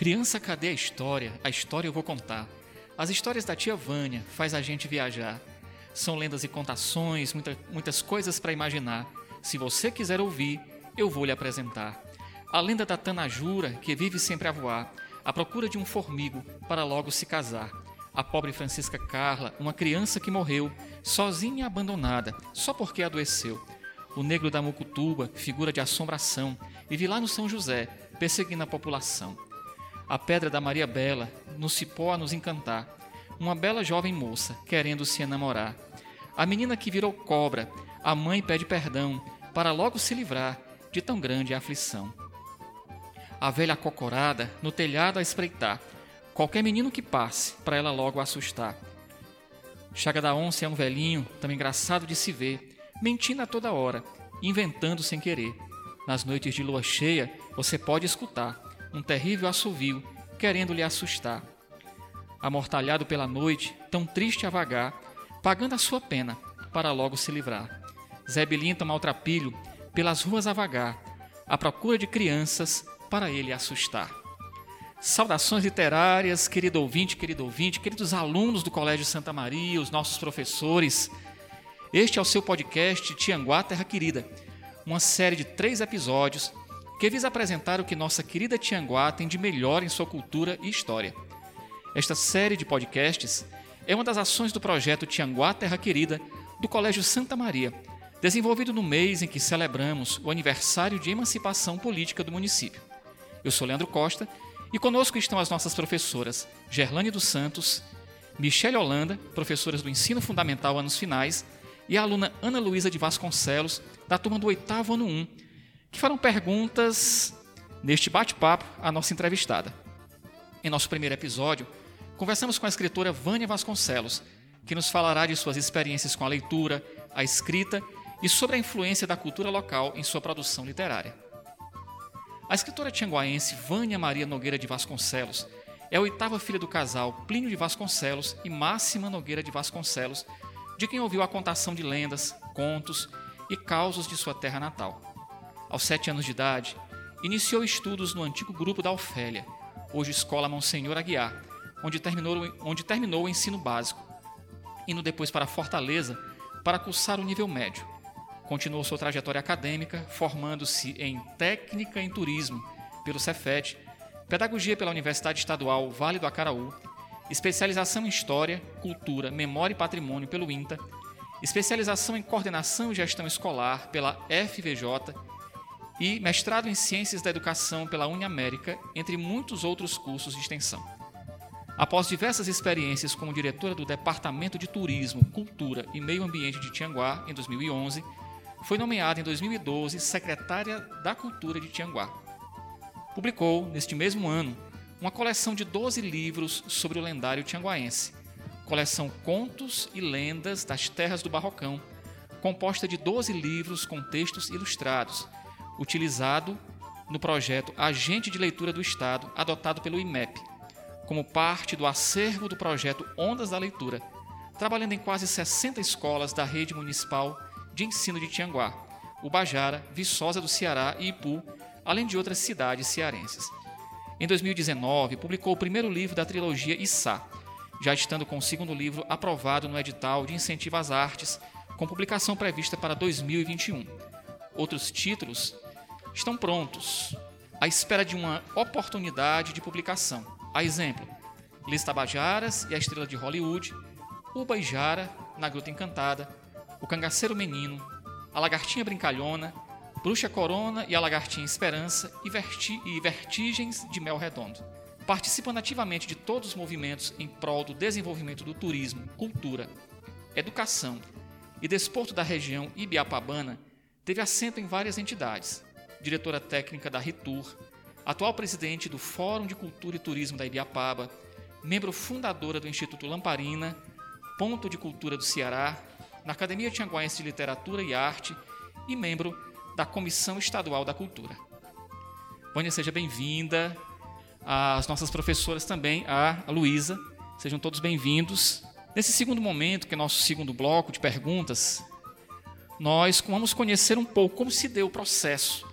Criança, cadê a história? A história eu vou contar. As histórias da tia Vânia faz a gente viajar. São lendas e contações, muita, muitas coisas para imaginar. Se você quiser ouvir, eu vou lhe apresentar. A lenda da Tanajura, que vive sempre a voar, à procura de um formigo para logo se casar. A pobre Francisca Carla, uma criança que morreu, sozinha e abandonada, só porque adoeceu. O negro da Mucutuba, figura de assombração, vive lá no São José, perseguindo a população. A pedra da Maria Bela, no cipó a nos encantar. Uma bela jovem moça, querendo se enamorar. A menina que virou cobra, a mãe pede perdão, para logo se livrar de tão grande aflição. A velha cocorada, no telhado a espreitar, qualquer menino que passe, para ela logo assustar. Chaga da onça é um velhinho, tão engraçado de se ver, mentindo a toda hora, inventando sem querer. Nas noites de lua cheia, você pode escutar um terrível assovio, querendo lhe assustar. Amortalhado pela noite, tão triste a vagar, pagando a sua pena, para logo se livrar. Zé Bilinta maltrapilho, pelas ruas a vagar, à procura de crianças, para ele assustar. Saudações literárias, querido ouvinte, querido ouvinte, queridos alunos do Colégio Santa Maria, os nossos professores. Este é o seu podcast Tianguá Terra Querida, uma série de três episódios que visa apresentar o que nossa querida Tianguá tem de melhor em sua cultura e história. Esta série de podcasts é uma das ações do projeto Tianguá Terra Querida do Colégio Santa Maria, desenvolvido no mês em que celebramos o aniversário de emancipação política do município. Eu sou Leandro Costa e conosco estão as nossas professoras Gerlane dos Santos, Michele Holanda, professoras do Ensino Fundamental anos finais, e a aluna Ana Luísa de Vasconcelos, da turma do oitavo ano 1, que farão perguntas neste bate-papo à nossa entrevistada. Em nosso primeiro episódio, conversamos com a escritora Vânia Vasconcelos, que nos falará de suas experiências com a leitura, a escrita e sobre a influência da cultura local em sua produção literária. A escritora tianguaense Vânia Maria Nogueira de Vasconcelos é a oitava filha do casal Plínio de Vasconcelos e Máxima Nogueira de Vasconcelos, de quem ouviu a contação de lendas, contos e causos de sua terra natal. Aos sete anos de idade, iniciou estudos no antigo grupo da Ofélia, hoje Escola Monsenhor Aguiar, onde terminou, onde terminou o ensino básico, indo depois para Fortaleza para cursar o nível médio. Continuou sua trajetória acadêmica, formando-se em Técnica em Turismo pelo Cefet, Pedagogia pela Universidade Estadual Vale do Acaraú, especialização em História, Cultura, Memória e Patrimônio pelo INTA, especialização em Coordenação e Gestão Escolar pela FVJ e mestrado em Ciências da Educação pela Uniamérica, entre muitos outros cursos de extensão. Após diversas experiências como diretora do Departamento de Turismo, Cultura e Meio Ambiente de Tianguá em 2011, foi nomeada em 2012 secretária da Cultura de Tianguá. Publicou, neste mesmo ano, uma coleção de 12 livros sobre o lendário tianguaense, coleção Contos e Lendas das Terras do Barrocão, composta de 12 livros com textos ilustrados, utilizado no projeto Agente de Leitura do Estado, adotado pelo IMEP, como parte do acervo do projeto Ondas da Leitura, trabalhando em quase 60 escolas da rede municipal de ensino de Tianguá, Ubajara, Viçosa do Ceará e Ipu, além de outras cidades cearenses. Em 2019, publicou o primeiro livro da trilogia Issá, já estando com o segundo livro aprovado no edital de incentivo às artes, com publicação prevista para 2021. Outros títulos estão prontos, à espera de uma oportunidade de publicação. A exemplo, Liz Tabajaras e a Estrela de Hollywood, Uba e Jara, na Gruta Encantada, O Cangaceiro Menino, A Lagartinha Brincalhona, Bruxa Corona e a Lagartinha Esperança e, verti e Vertigens de Mel Redondo. Participando ativamente de todos os movimentos em prol do desenvolvimento do turismo, cultura, educação e desporto da região Ibiapabana, teve assento em várias entidades, diretora técnica da Ritur, atual presidente do Fórum de Cultura e Turismo da Ibiapaba, membro fundadora do Instituto Lamparina, Ponto de Cultura do Ceará, na Academia Tianguaense de Literatura e Arte e membro da Comissão Estadual da Cultura. Vânia, seja bem-vinda. As nossas professoras também, a Luísa, sejam todos bem-vindos. Nesse segundo momento, que é nosso segundo bloco de perguntas, nós vamos conhecer um pouco como se deu o processo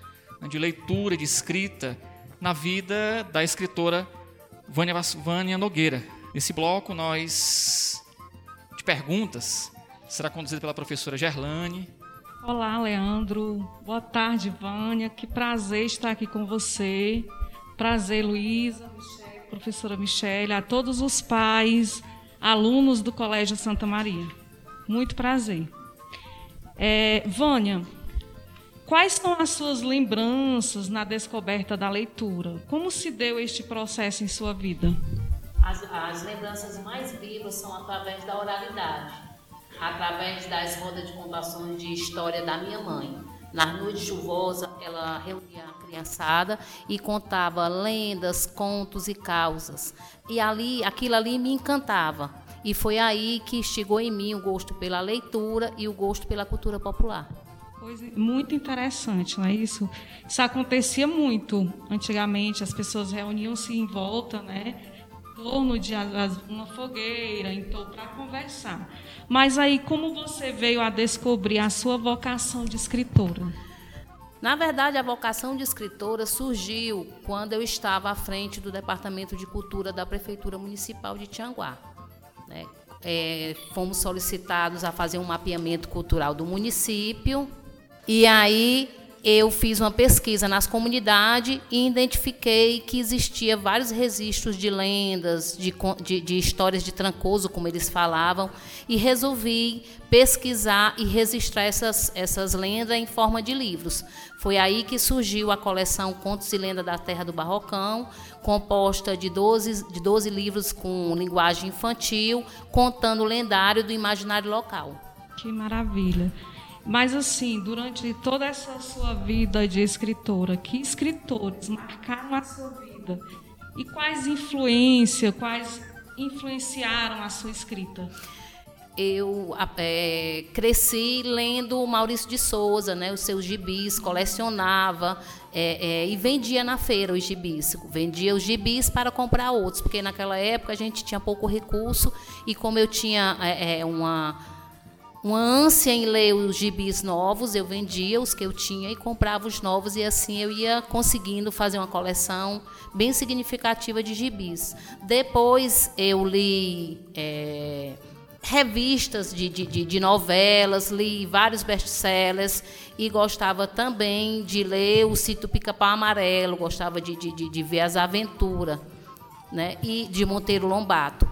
de leitura, de escrita na vida da escritora Vânia, Vânia Nogueira. Nesse bloco, nós de perguntas será conduzido pela professora Gerlane. Olá, Leandro. Boa tarde, Vânia. Que prazer estar aqui com você. Prazer, Luísa, professora Michele, a todos os pais, alunos do Colégio Santa Maria. Muito prazer. É, Vânia, quais são as suas lembranças na descoberta da leitura? Como se deu este processo em sua vida? As, as lembranças mais vivas são através da oralidade, através das rodas de contações de história da minha mãe. Nas noites chuvosas, ela reunia a criançada e contava lendas, contos e causas. E ali, aquilo ali me encantava. E foi aí que chegou em mim o gosto pela leitura e o gosto pela cultura popular. Coisa muito interessante, não é isso? Isso acontecia muito antigamente, as pessoas reuniam-se em volta, né? Em torno de uma fogueira, então, para conversar. Mas aí, como você veio a descobrir a sua vocação de escritora? Na verdade, a vocação de escritora surgiu quando eu estava à frente do Departamento de Cultura da Prefeitura Municipal de Tianguá. Né? É, fomos solicitados a fazer um mapeamento cultural do município e aí eu fiz uma pesquisa nas comunidades e identifiquei que existia vários registros de lendas, de, de, de, histórias de Trancoso, como eles falavam, e resolvi pesquisar e registrar essas, essas lendas em forma de livros. Foi aí que surgiu a coleção Contos e Lendas da Terra do Barrocão, composta de 12, de 12 livros com linguagem infantil, contando o lendário do imaginário local. Que maravilha! Mas assim, durante toda essa sua vida de escritora, que escritores marcaram a sua vida? E quais influências, quais influenciaram a sua escrita? eu é, cresci lendo Maurício de Souza, né, os seus gibis, colecionava é, é, e vendia na feira os gibis. Vendia os gibis para comprar outros, porque naquela época a gente tinha pouco recurso e como eu tinha é, é, uma uma ânsia em ler os gibis novos, eu vendia os que eu tinha e comprava os novos, e assim eu ia conseguindo fazer uma coleção bem significativa de gibis. Depois eu li é, revistas de, de, de, novelas, li vários best-sellers e gostava também de ler o Cito Pica-Pau Amarelo, gostava de, de, de ver as aventuras né, e de Monteiro Lombato.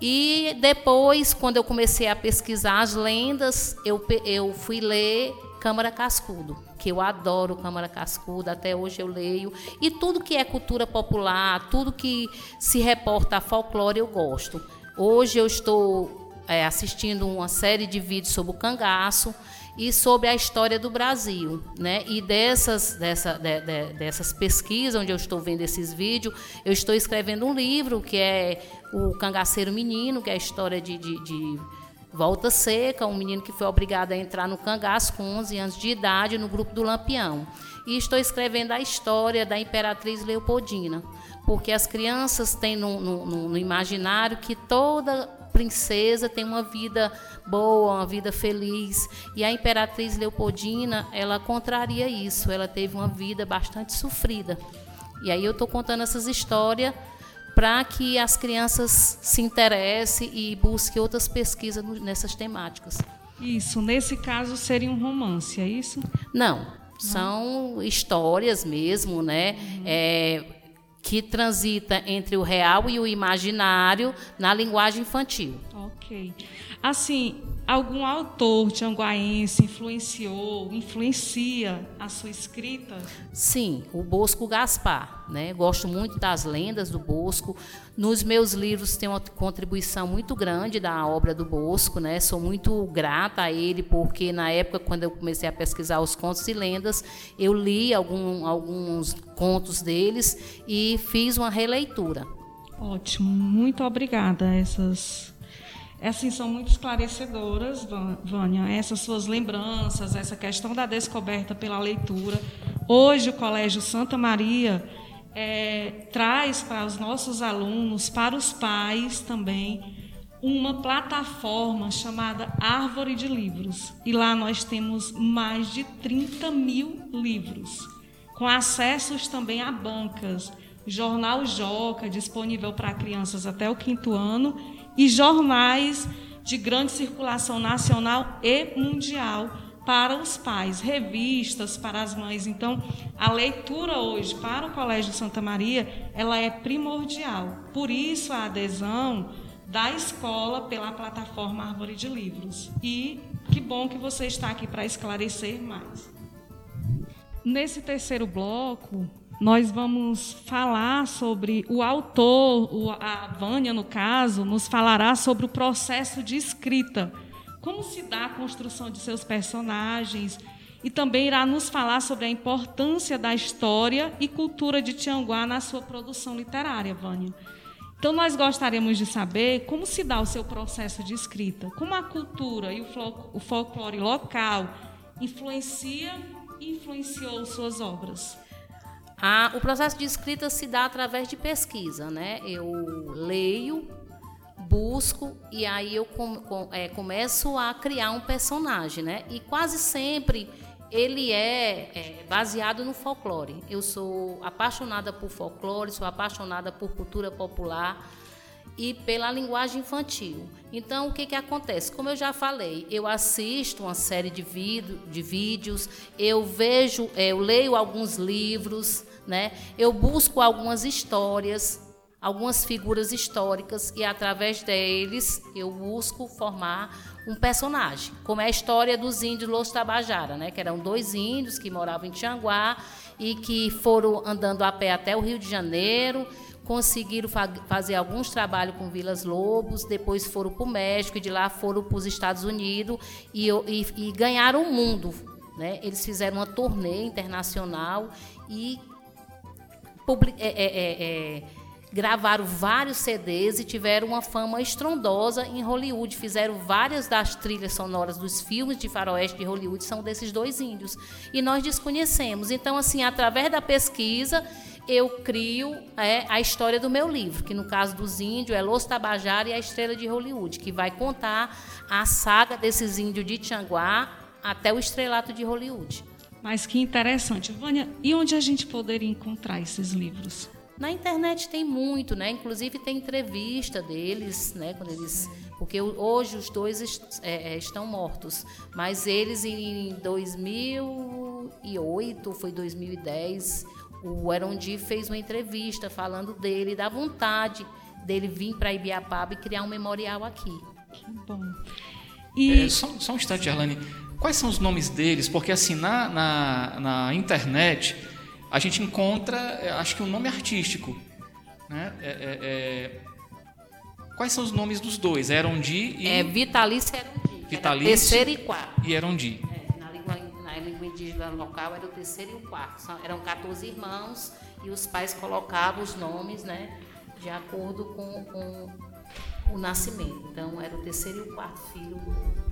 E depois, quando eu comecei a pesquisar as lendas, eu, eu fui ler Câmara Cascudo, que eu adoro Câmara Cascudo, até hoje eu leio. E tudo que é cultura popular, tudo que se reporta a folclore, eu gosto. Hoje eu estou é, assistindo uma série de vídeos sobre o cangaço e sobre a história do Brasil, né? E dessas, dessa, de, de, dessas pesquisas, onde eu estou vendo esses vídeos, eu estou escrevendo um livro que é o Cangaceiro Menino, que é a história de, de, de Volta Seca, um menino que foi obrigado a entrar no cangaço com 11 anos de idade no grupo do Lampião. E estou escrevendo a história da Imperatriz Leopoldina, porque as crianças têm no, no, no imaginário que toda princesa tem uma vida boa, uma vida feliz. E a imperatriz Leopoldina, ela contraria isso. Ela teve uma vida bastante sofrida. E aí eu estou contando essas histórias para que as crianças se interessem e busquem outras pesquisas nessas temáticas. Isso, nesse caso seria um romance, é isso? Não, são histórias mesmo, né? Uhum. É, que transita entre o real e o imaginário na linguagem infantil. Ok. Assim, algum autor tianguaense influenciou, influencia a sua escrita? Sim, o Bosco Gaspar. Né? Gosto muito das lendas do Bosco. Nos meus livros tem uma contribuição muito grande da obra do Bosco. Né? Sou muito grata a ele, porque na época, quando eu comecei a pesquisar os contos e lendas, eu li algum, alguns contos deles e fiz uma releitura. Ótimo, muito obrigada. Essas assim, são muito esclarecedoras, Vânia, essas suas lembranças, essa questão da descoberta pela leitura. Hoje, o Colégio Santa Maria é, traz para os nossos alunos, para os pais também, uma plataforma chamada Árvore de Livros. E lá nós temos mais de 30 mil livros com acessos também a bancas. Jornal Joca, disponível para crianças até o quinto ano, e jornais de grande circulação nacional e mundial para os pais, revistas para as mães. Então, a leitura hoje para o Colégio Santa Maria, ela é primordial. Por isso a adesão da escola pela plataforma Árvore de Livros. E que bom que você está aqui para esclarecer mais. Nesse terceiro bloco, nós vamos falar sobre o autor, a Vânia, no caso, nos falará sobre o processo de escrita, como se dá a construção de seus personagens, e também irá nos falar sobre a importância da história e cultura de Tianguá na sua produção literária, Vânia. Então, nós gostaríamos de saber como se dá o seu processo de escrita, como a cultura e o folclore local influencia e influenciou suas obras. Ah, o processo de escrita se dá através de pesquisa, né? Eu leio, busco e aí eu com, com, é, começo a criar um personagem, né? E quase sempre ele é, é, baseado no folclore. Eu sou apaixonada por folclore, sou apaixonada por cultura popular e pela linguagem infantil. Então, o que, que acontece? Como eu já falei, eu assisto uma série de, vídeo, de vídeos, eu vejo, é, eu leio alguns livros, né? eu busco algumas histórias, algumas figuras históricas e através deles eu busco formar um personagem, como é a história dos índios Los Tabajara, né, que eram dois índios que moravam em Tianguá e que foram andando a pé até o Rio de Janeiro, conseguiram fa fazer alguns trabalhos com Vilas Lobos, depois foram para o México e de lá foram para os Estados Unidos e, e, e ganharam o mundo. Né? Eles fizeram uma turnê internacional e é, é, é, é gravaram vários CDs e tiveram uma fama estrondosa em Hollywood. Fizeram várias das trilhas sonoras dos filmes de faroeste de Hollywood, são desses dois índios. E nós desconhecemos. Então, assim, através da pesquisa, eu crio é, a história do meu livro, que no caso dos índios é Los Tabajara e a Estrela de Hollywood, que vai contar a saga desses índios de Tianguá até o estrelato de Hollywood. Mas que interessante. Vânia, e onde a gente poderia encontrar esses livros? Na internet tem muito, né? Inclusive tem entrevista deles, né? Quando eles, porque hoje os dois est é, é estão mortos, mas eles em 2008, foi 2010, o Erondi fez uma entrevista falando dele, da vontade dele vir para Ibiapaba e criar um memorial aqui. Que bom. E... É, só, só, um instante, Arlane. Quais são os nomes deles? Porque assim, na, na, na internet a gente encontra, é, acho que um nome artístico. Né? É, é, é... Quais são os nomes dos dois? Erondi e. É Vitalício Erondi. Vitalício. Terceiro e quarto. E Erondi. É, na, língua, na língua indígena local era o terceiro e o quarto. São, eram 14 irmãos e os pais colocavam os nomes né, de acordo com, com o nascimento. Então, era o terceiro e o quarto filho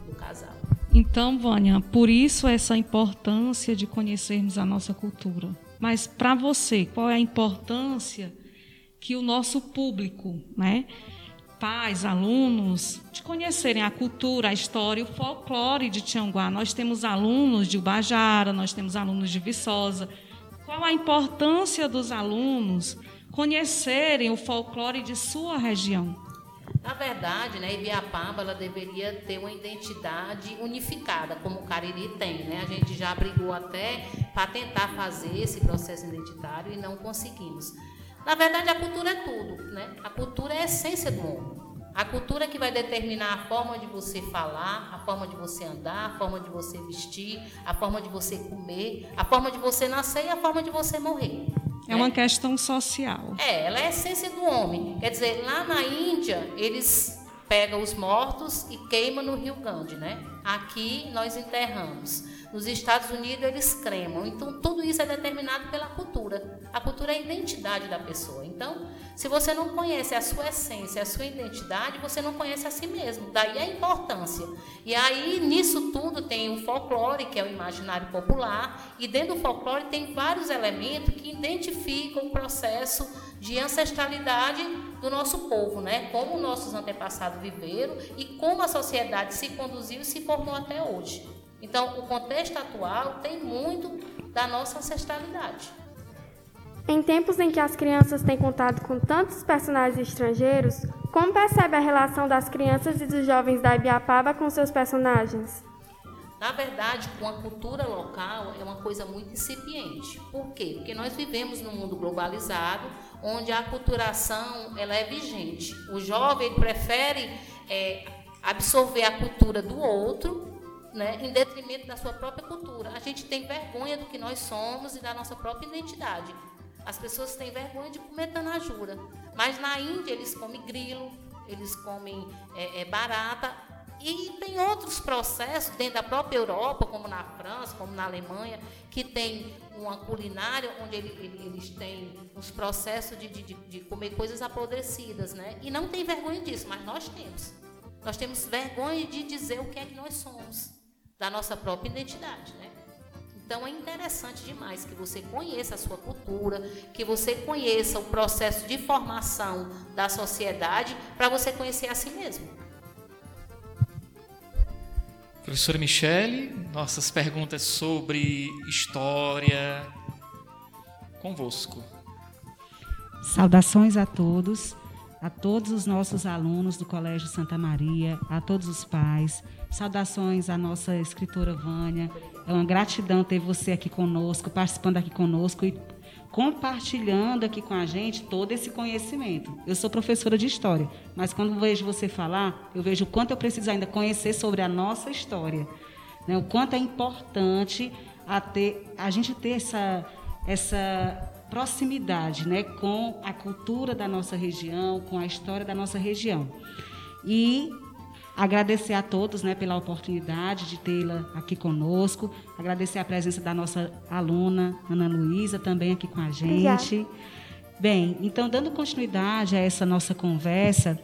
do casal. Então, Vânia, por isso essa importância de conhecermos a nossa cultura. Mas para você, qual é a importância que o nosso público, né, pais, alunos, de conhecerem a cultura, a história, o folclore de Tianguá? Nós temos alunos de Ubajara, nós temos alunos de Viçosa. Qual a importância dos alunos conhecerem o folclore de sua região? Na verdade, né, Ibiapaba ela deveria ter uma identidade unificada, como o Cariri tem. Né? A gente já brigou até para tentar fazer esse processo identitário e não conseguimos. Na verdade, a cultura é tudo. Né? A cultura é a essência do homem. A cultura é que vai determinar a forma de você falar, a forma de você andar, a forma de você vestir, a forma de você comer, a forma de você nascer e a forma de você morrer. É uma questão social. É, ela é a essência do homem. Quer dizer, lá na Índia, eles pegam os mortos e queimam no Rio Grande, né? Aqui nós enterramos. Nos Estados Unidos eles cremam. Então tudo isso é determinado pela cultura. A cultura é a identidade da pessoa. Então, se você não conhece a sua essência, a sua identidade, você não conhece a si mesmo. Daí a importância. E aí nisso tudo tem o folclore, que é o imaginário popular, e dentro do folclore tem vários elementos que identificam o processo de ancestralidade do nosso povo, né? Como nossos antepassados viveram e como a sociedade se conduziu e se até hoje. Então, o contexto atual tem muito da nossa ancestralidade. Em tempos em que as crianças têm contato com tantos personagens estrangeiros, como percebe a relação das crianças e dos jovens da Ibiapaba com seus personagens? Na verdade, com a cultura local é uma coisa muito incipiente. Por quê? Porque nós vivemos num mundo globalizado, onde a culturação ela é vigente. O jovem prefere é, absorver a cultura do outro, né, em detrimento da sua própria cultura. A gente tem vergonha do que nós somos e da nossa própria identidade. As pessoas têm vergonha de comer tanajura. Mas na Índia eles comem grilo, eles comem é, é, barata. E tem outros processos dentro da própria Europa, como na França, como na Alemanha, que tem uma culinária onde eles têm os processos de, de, de comer coisas apodrecidas, né? E não tem vergonha disso, mas nós temos. Nós temos vergonha de dizer o que é que nós somos, da nossa própria identidade, né? Então é interessante demais que você conheça a sua cultura, que você conheça o processo de formação da sociedade para você conhecer a si mesmo. Professora Michele, nossas perguntas sobre história convosco. Saudações a todos a todos os nossos alunos do Colégio Santa Maria, a todos os pais. Saudações à nossa escritora Vânia. É uma gratidão ter você aqui conosco, participando aqui conosco e compartilhando aqui com a gente todo esse conhecimento. Eu sou professora de história, mas quando vejo você falar, eu vejo o quanto eu preciso ainda conhecer sobre a nossa história, né? o quanto é importante a, ter, a gente ter essa, essa proximidade né, com a cultura da nossa região, com a história da nossa região. E agradecer a todos né, pela oportunidade de tê-la aqui conosco, agradecer a presença da nossa aluna, Ana Luísa, também aqui com a gente. Obrigada. Bem, então, dando continuidade a essa nossa conversa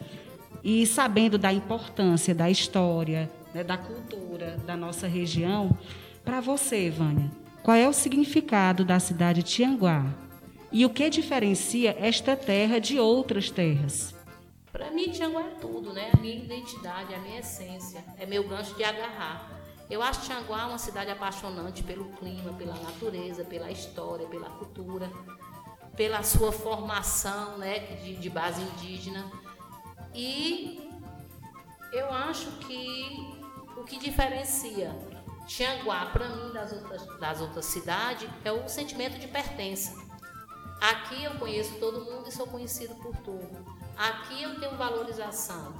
e sabendo da importância da história, né, da cultura da nossa região, para você, Vânia, qual é o significado da cidade de Tianguá? E o que diferencia esta terra de outras terras? Para mim, Tianguá é tudo, né? A minha identidade, a minha essência, é meu gancho de agarrar. Eu acho Tianguá uma cidade apaixonante pelo clima, pela natureza, pela história, pela cultura, pela sua formação, né, de, de base indígena. E eu acho que o que diferencia Tianguá para mim das outras, das outras cidades é o sentimento de pertença. Aqui eu conheço todo mundo e sou conhecido por tudo. Aqui eu tenho valorização.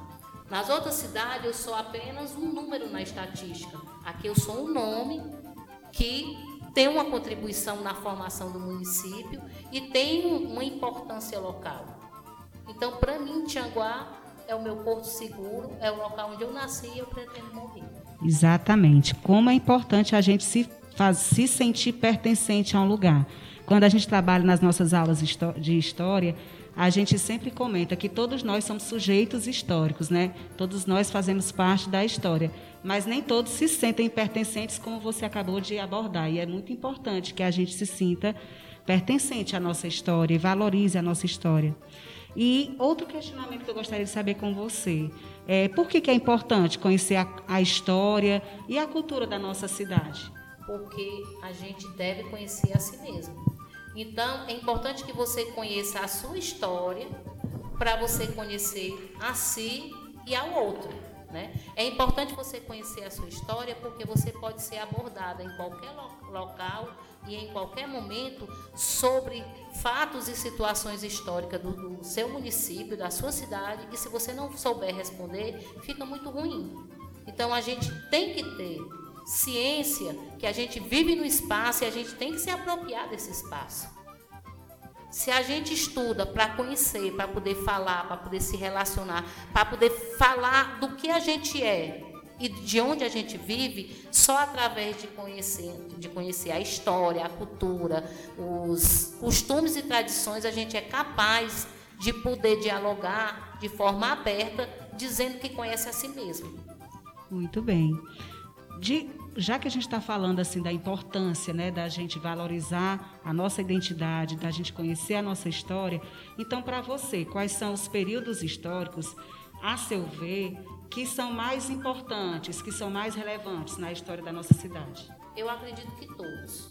Nas outras cidades eu sou apenas um número na estatística. Aqui eu sou um nome que tem uma contribuição na formação do município e tem uma importância local. Então, para mim, Tianguá é o meu porto seguro, é o local onde eu nasci e eu pretendo morrer. Exatamente. Como é importante a gente se, faz, se sentir pertencente a um lugar. Quando a gente trabalha nas nossas aulas de história, a gente sempre comenta que todos nós somos sujeitos históricos, né? Todos nós fazemos parte da história, mas nem todos se sentem pertencentes, como você acabou de abordar. E é muito importante que a gente se sinta pertencente à nossa história e valorize a nossa história. E outro questionamento que eu gostaria de saber com você é por que, que é importante conhecer a, a história e a cultura da nossa cidade? Porque a gente deve conhecer a si mesmo. Então, é importante que você conheça a sua história para você conhecer a si e ao outro. Né? É importante você conhecer a sua história porque você pode ser abordada em qualquer local e em qualquer momento sobre fatos e situações históricas do, do seu município, da sua cidade, e se você não souber responder, fica muito ruim. Então a gente tem que ter ciência que a gente vive no espaço e a gente tem que se apropriar desse espaço. Se a gente estuda para conhecer, para poder falar, para poder se relacionar, para poder falar do que a gente é e de onde a gente vive, só através de conhecer, de conhecer a história, a cultura, os costumes e tradições, a gente é capaz de poder dialogar de forma aberta, dizendo que conhece a si mesmo. Muito bem de, já que a gente está falando assim da importância né, da gente valorizar a nossa identidade, da gente conhecer a nossa história, então para você, quais são os períodos históricos a seu ver, que são mais importantes, que são mais relevantes na história da nossa cidade? Eu acredito que todos.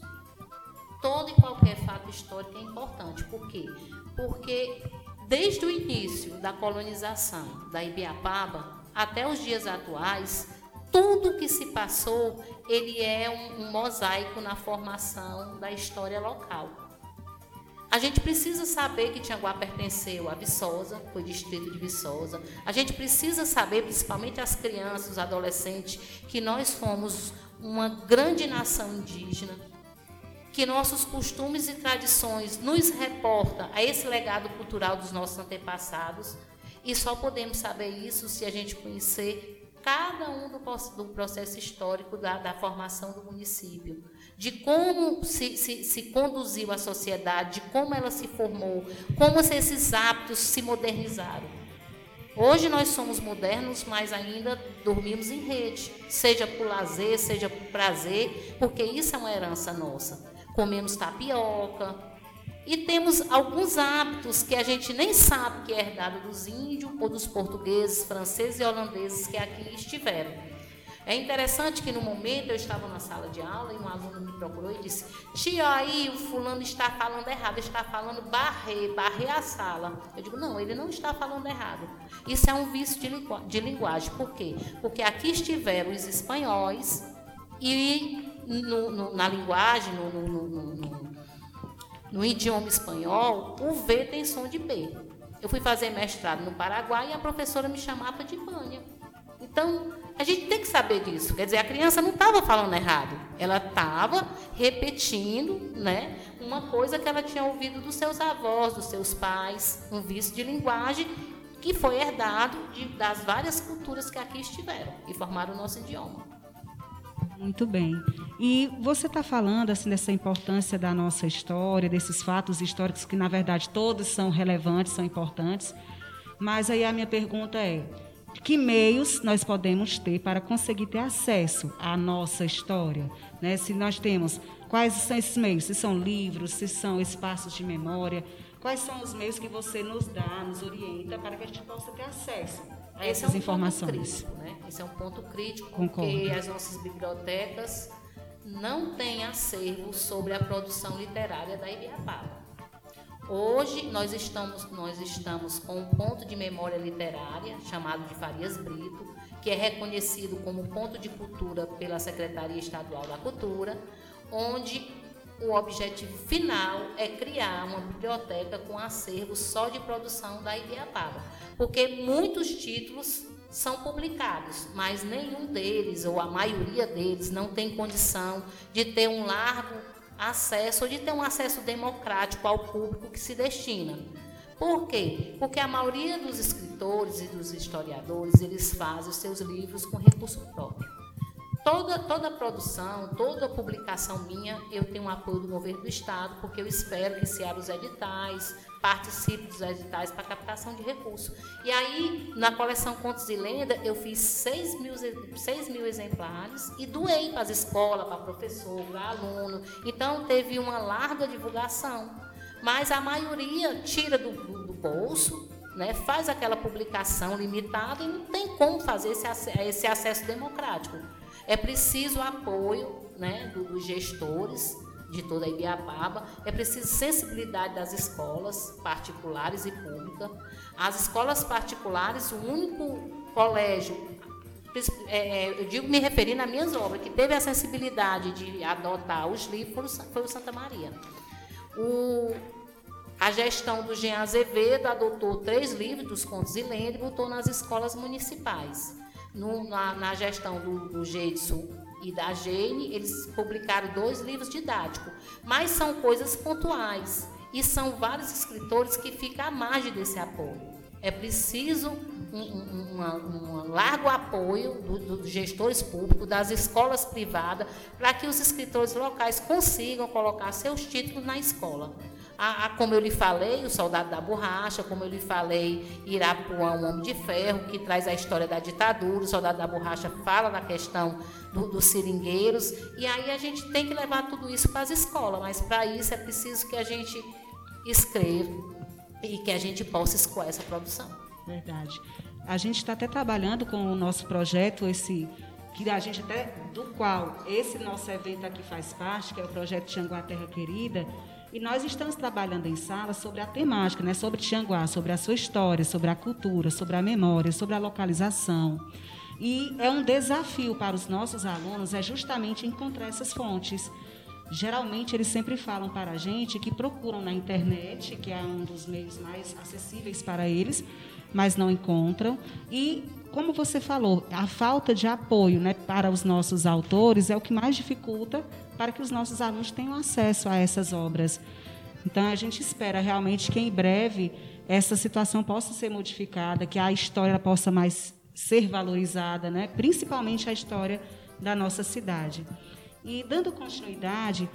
Todo e qualquer fato histórico é importante. Por quê? Porque desde o início da colonização da Ibiapaba até os dias atuais, tudo que se passou, ele é um, um mosaico na formação da história local. A gente precisa saber que Tianguá pertenceu a Viçosa, foi distrito de Viçosa. A gente precisa saber, principalmente as crianças, os adolescentes, que nós fomos uma grande nação indígena, que nossos costumes e tradições nos reportam a esse legado cultural dos nossos antepassados. E só podemos saber isso se a gente conhecer cada um do, do processo histórico da, da, formação do município, de como se, se, se, conduziu a sociedade, de como ela se formou, como esses hábitos se modernizaram. Hoje nós somos modernos, mas ainda dormimos em rede, seja por lazer, seja por prazer, porque isso é uma herança nossa. Comemos tapioca, e temos alguns hábitos que a gente nem sabe que é herdado dos índios ou dos portugueses, franceses e holandeses que aqui estiveram. É interessante que no momento eu estava na sala de aula e um aluno me procurou e disse: Tia, aí o fulano está falando errado, está falando barrer, barrer a sala. Eu digo: Não, ele não está falando errado. Isso é um vício de, lingu de linguagem. Por quê? Porque aqui estiveram os espanhóis e no, no, na linguagem, no, no no idioma espanhol, o V tem som de B. Eu fui fazer mestrado no Paraguai e a professora me chamava de Vânia. Então, a gente tem que saber disso. Quer dizer, a criança não estava falando errado. Ela estava repetindo né, uma coisa que ela tinha ouvido dos seus avós, dos seus pais, um vício de linguagem que foi herdado de, das várias culturas que aqui estiveram e formaram o nosso idioma. Muito bem. E você está falando assim dessa importância da nossa história, desses fatos históricos que na verdade todos são relevantes, são importantes. Mas aí a minha pergunta é: que meios nós podemos ter para conseguir ter acesso à nossa história? Né? Se nós temos, quais são esses meios? Se são livros, se são espaços de memória, quais são os meios que você nos dá, nos orienta para que a gente possa ter acesso essas é um informações? Crítico, né? Esse é um ponto crítico, Concordo. porque as nossas bibliotecas não têm acervo sobre a produção literária da Ibiapaba. Hoje nós estamos, nós estamos com um ponto de memória literária chamado de Farias Brito, que é reconhecido como ponto de cultura pela Secretaria Estadual da Cultura, onde o objetivo final é criar uma biblioteca com acervo só de produção da Ibiapaba, porque muitos títulos são publicados, mas nenhum deles, ou a maioria deles, não tem condição de ter um largo acesso, ou de ter um acesso democrático ao público que se destina. Por quê? Porque a maioria dos escritores e dos historiadores, eles fazem os seus livros com recurso próprio. Toda, toda produção, toda publicação minha, eu tenho o apoio do governo do Estado, porque eu espero que se abra os editais, participe dos editais para captação de recursos. E aí, na coleção Contos e Lenda, eu fiz 6 mil, 6 mil exemplares e doei para as escolas, para professor, para aluno. Então, teve uma larga divulgação. Mas a maioria tira do, do, do bolso, né, faz aquela publicação limitada e não tem como fazer esse, esse acesso democrático. É preciso apoio né, dos gestores de toda a Ibiapaba, é preciso sensibilidade das escolas particulares e públicas. As escolas particulares, o único colégio, é, é, eu digo me referindo às minhas obras, que teve a sensibilidade de adotar os livros foi o Santa Maria. O, a gestão do Jean Azevedo adotou três livros dos contos e lendas e botou nas escolas municipais no, na, na, gestão do, do e da Jane, eles publicaram dois livros didáticos, mas são coisas pontuais e são vários escritores que ficam à margem desse apoio. É preciso um, um, um, um largo apoio dos do gestores públicos, das escolas privadas, para que os escritores locais consigam colocar seus títulos na escola. A, a, como eu lhe falei, o Soldado da Borracha, como eu lhe falei, Irapuã, um Homem de Ferro, que traz a história da ditadura, o Soldado da Borracha fala da questão do, dos seringueiros, e aí a gente tem que levar tudo isso para as escolas, mas para isso é preciso que a gente escreva e que a gente possa escoar essa produção. Verdade. A gente está até trabalhando com o nosso projeto, esse que a gente até do qual esse nosso evento aqui faz parte, que é o projeto Tianguá Terra Querida, e nós estamos trabalhando em sala sobre a temática, né, sobre Tianguá, sobre a sua história, sobre a cultura, sobre a memória, sobre a localização. E é um desafio para os nossos alunos é justamente encontrar essas fontes. Geralmente eles sempre falam para a gente que procuram na internet, que é um dos meios mais acessíveis para eles, mas não encontram. E como você falou, a falta de apoio né, para os nossos autores é o que mais dificulta para que os nossos alunos tenham acesso a essas obras. Então, a gente espera realmente que em breve essa situação possa ser modificada, que a história possa mais ser valorizada, né? principalmente a história da nossa cidade. E, dando continuidade,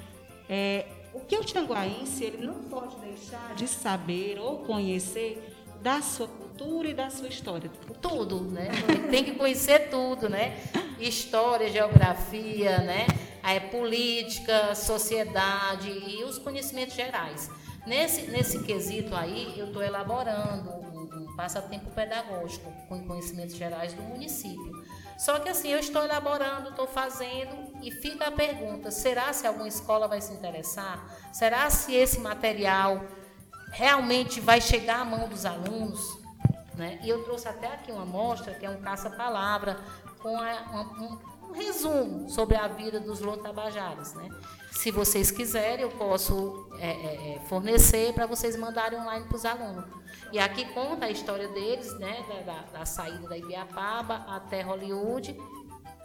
é, o que o tianguaense ele não pode deixar de saber ou conhecer da sua cultura e da sua história? Tudo, né? Tem que conhecer tudo, né? História, geografia, né? A política, sociedade e os conhecimentos gerais. Nesse, nesse quesito aí, eu estou elaborando um, um passatempo pedagógico com conhecimentos gerais do município. Só que assim, eu estou elaborando, estou fazendo e fica a pergunta: será se alguma escola vai se interessar? Será se esse material realmente vai chegar à mão dos alunos. Né? E eu trouxe até aqui uma amostra, que é um caça-palavra, com a, um, um, resumo sobre a vida dos lotabajares. Né? Se vocês quiserem, eu posso é, é, é fornecer para vocês mandarem online para os alunos. E aqui conta a história deles, né, da, da saída da Ibiapaba até Hollywood,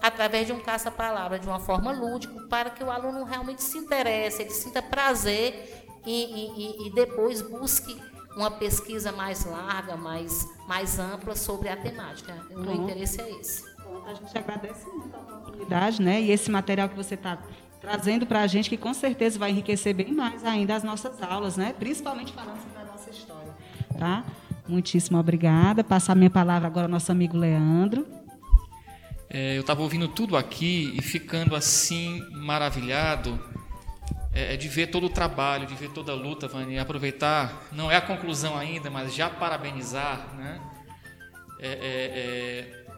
através de um caça-palavra, de uma forma lúdica, para que o aluno realmente se interesse, ele sinta prazer e, e, e depois busque uma pesquisa mais larga, mais, mais ampla sobre a temática. O meu interesse é esse. A gente agradece muito a oportunidade, né? E esse material que você está trazendo para a gente, que com certeza vai enriquecer bem mais ainda as nossas aulas, né? Principalmente falando sobre a nossa história, tá? Muitíssimo obrigada. Passar a minha palavra agora ao nosso amigo Leandro. É, eu estava ouvindo tudo aqui e ficando assim maravilhado é, é, de ver todo o trabalho, de ver toda a luta, Vani, aproveitar, não é a conclusão ainda, mas já parabenizar, né? É, é, é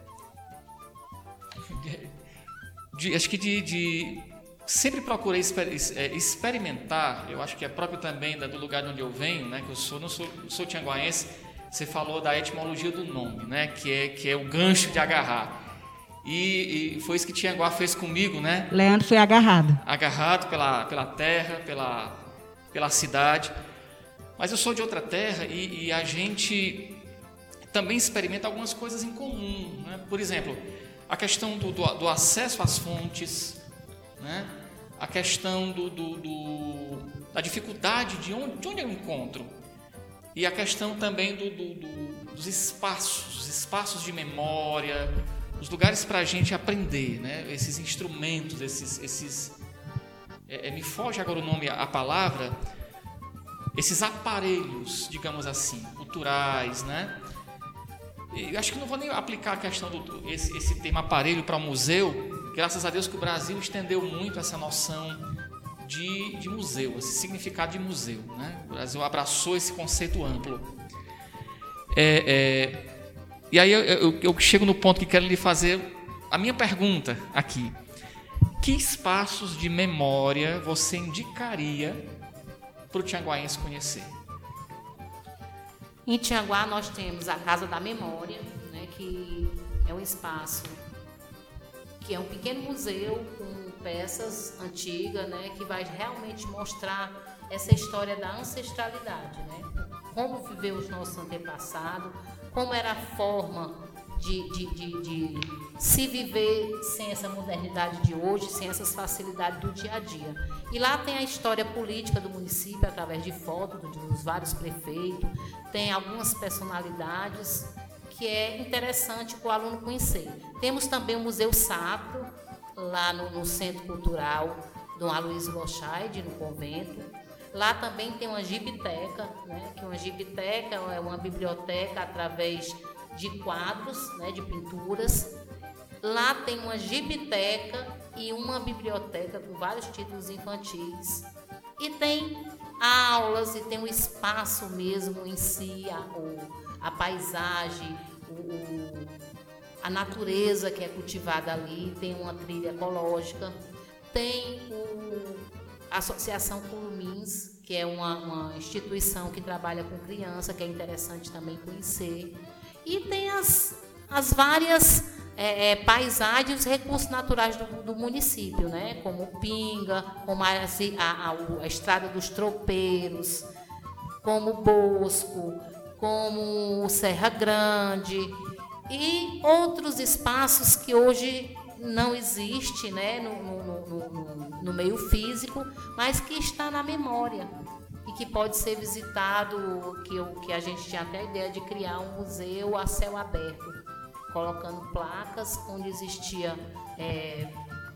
de, acho que de, de sempre procurei é, experimentar, eu acho que é próprio também do lugar de onde eu venho, né? Que eu sou, não sou, sou tianguaense, você falou da etimologia do nome, né? Que é, que é o gancho de agarrar. E, e, foi isso que Tianguá fez comigo, né? Leandro foi agarrado. Agarrado pela, pela terra, pela, pela cidade. Mas eu sou de outra terra e, e a gente também experimenta algumas coisas em comum. Né? Por exemplo, a questão do, do, do acesso às fontes, né? a questão do, do, da dificuldade de onde, de onde eu encontro. E a questão também dos espaços, os espaços de memória, os lugares para a gente aprender, né? Esses instrumentos, esses, esses é, é, me foge agora o nome, a palavra, esses aparelhos, digamos assim, culturais, né? Eu acho que não vou nem aplicar a questão do esse, esse tema aparelho para museu. Graças a Deus que o Brasil estendeu muito essa noção de, de museu, esse significado de museu, né? O Brasil abraçou esse conceito amplo. É, é, e aí eu, eu, eu chego no ponto que quero lhe fazer a minha pergunta aqui. Que espaços de memória você indicaria para o tianguaense conhecer? Em Tianguá nós temos a Casa da Memória, né, que é um espaço que é um pequeno museu com peças antigas, né, que vai realmente mostrar essa história da ancestralidade, né? Como viveu os nossos antepassados, como era a forma de, de, de, de, se viver sem essa modernidade de hoje, sem essas facilidades do dia a dia. E lá tem a história política do município, através de fotos dos vários prefeitos, tem algumas personalidades que é interessante para o aluno conhecer. Temos também o Museu Sacro, lá no, no Centro Cultural do Aloysio Lochaide, no convento. Lá também tem uma gibiteca, né, que uma gibiteca é uma biblioteca através de quadros, né, de pinturas. Lá tem uma gibiteca e uma biblioteca com vários títulos infantis. E tem aulas e tem o espaço mesmo em si, a, a paisagem, o, a natureza que é cultivada ali, tem uma trilha ecológica, tem o, a Associação Curumins, que é uma, uma instituição que trabalha com criança, que é interessante também conhecer. E tem as, as várias é, é, paisagens recursos naturais do, do, município, né? como Pinga, como a, a, a, Estrada dos Tropeiros, como o Bosco, como Serra Grande e outros espaços que hoje não existe né, no, no, no, no, meio físico, mas que está na memória que pode ser visitado, que, eu, que a gente tinha até a ideia de criar um museu a céu aberto, colocando placas onde existia é,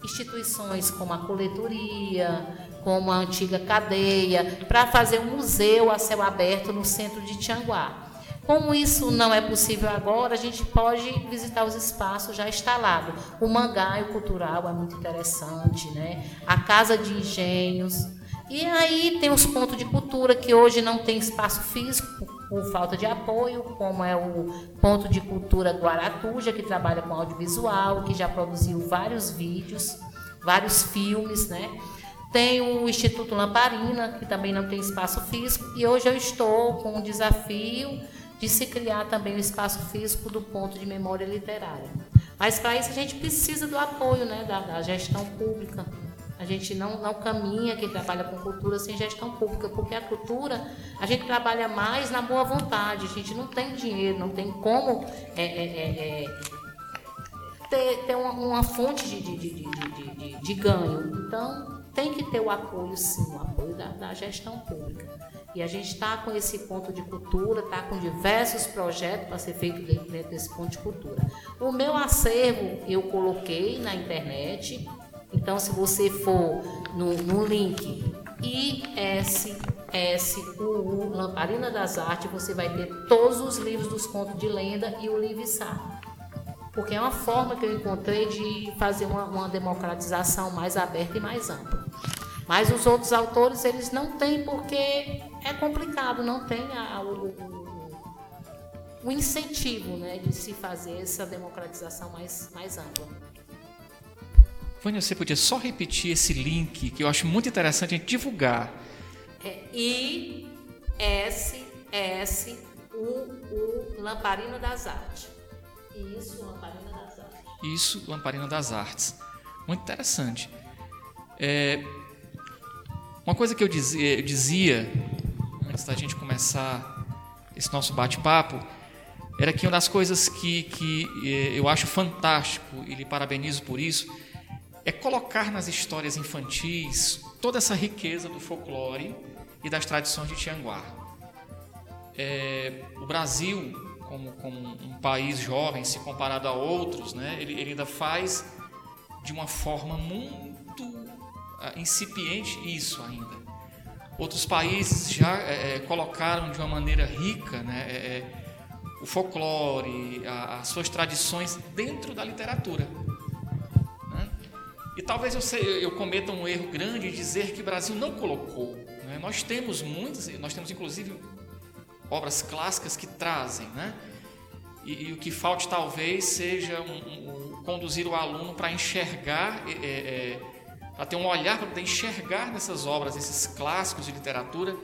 instituições como a coletoria, como a antiga cadeia, para fazer um museu a céu aberto no centro de Tianguá. Como isso não é possível agora, a gente pode visitar os espaços já instalados. O Mangaio Cultural é muito interessante, né? A Casa de Engenhos. E aí tem os pontos de cultura que hoje não tem espaço físico por falta de apoio, como é o Ponto de Cultura Guaratuja, que trabalha com audiovisual, que já produziu vários vídeos, vários filmes, né? Tem o Instituto Lamparina, que também não tem espaço físico, e hoje eu estou com um desafio de se criar também o espaço físico do ponto de memória literária. Mas para isso a gente precisa do apoio né, da, da, gestão pública. A gente não, não caminha quem trabalha com cultura sem gestão pública, porque a cultura a gente trabalha mais na boa vontade, a gente não tem dinheiro, não tem como é, é, é, é ter, ter uma, uma fonte de, de, de, de, de ganho. Então, tem que ter o apoio, sim, o apoio da, da gestão pública. E a gente está com esse ponto de cultura, está com diversos projetos para ser feito dentro desse ponto de cultura. O meu acervo eu coloquei na internet, então se você for no, no link ISSUU Lamparina das Artes, você vai ter todos os livros dos contos de lenda e o livro Sá. Porque é uma forma que eu encontrei de fazer uma, uma democratização mais aberta e mais ampla. Mas os outros autores, eles não têm, porque é complicado, não tem a, o, o, incentivo né, de se fazer essa democratização mais, mais ampla. Vânia, você podia só repetir esse link, que eu acho muito interessante a gente divulgar. É I, S, S, U, U, Lamparina das Artes. Isso, Lamparina das Artes. Isso, Lamparina das Artes. Muito interessante. É, uma coisa que eu dizia, eu dizia antes da gente começar esse nosso bate-papo era que uma das coisas que, que eh, eu acho fantástico e lhe parabenizo por isso é colocar nas histórias infantis toda essa riqueza do folclore e das tradições de Tianguá. É, o Brasil, como, como, um país jovem, se comparado a outros, né, ele, ele ainda faz de uma forma muito incipiente isso ainda. Outros países já é, é, colocaram de uma maneira rica né, é, é, o folclore, a, as suas tradições dentro da literatura. E talvez eu, sei, eu, cometa um erro grande em dizer que o Brasil não colocou. Né? Nós temos muitas, nós temos inclusive obras clássicas que trazem, né? E, e, o que falte talvez seja um, um, conduzir o aluno para enxergar é, é, para ter um olhar, para poder enxergar nessas obras, esses clássicos de literatura,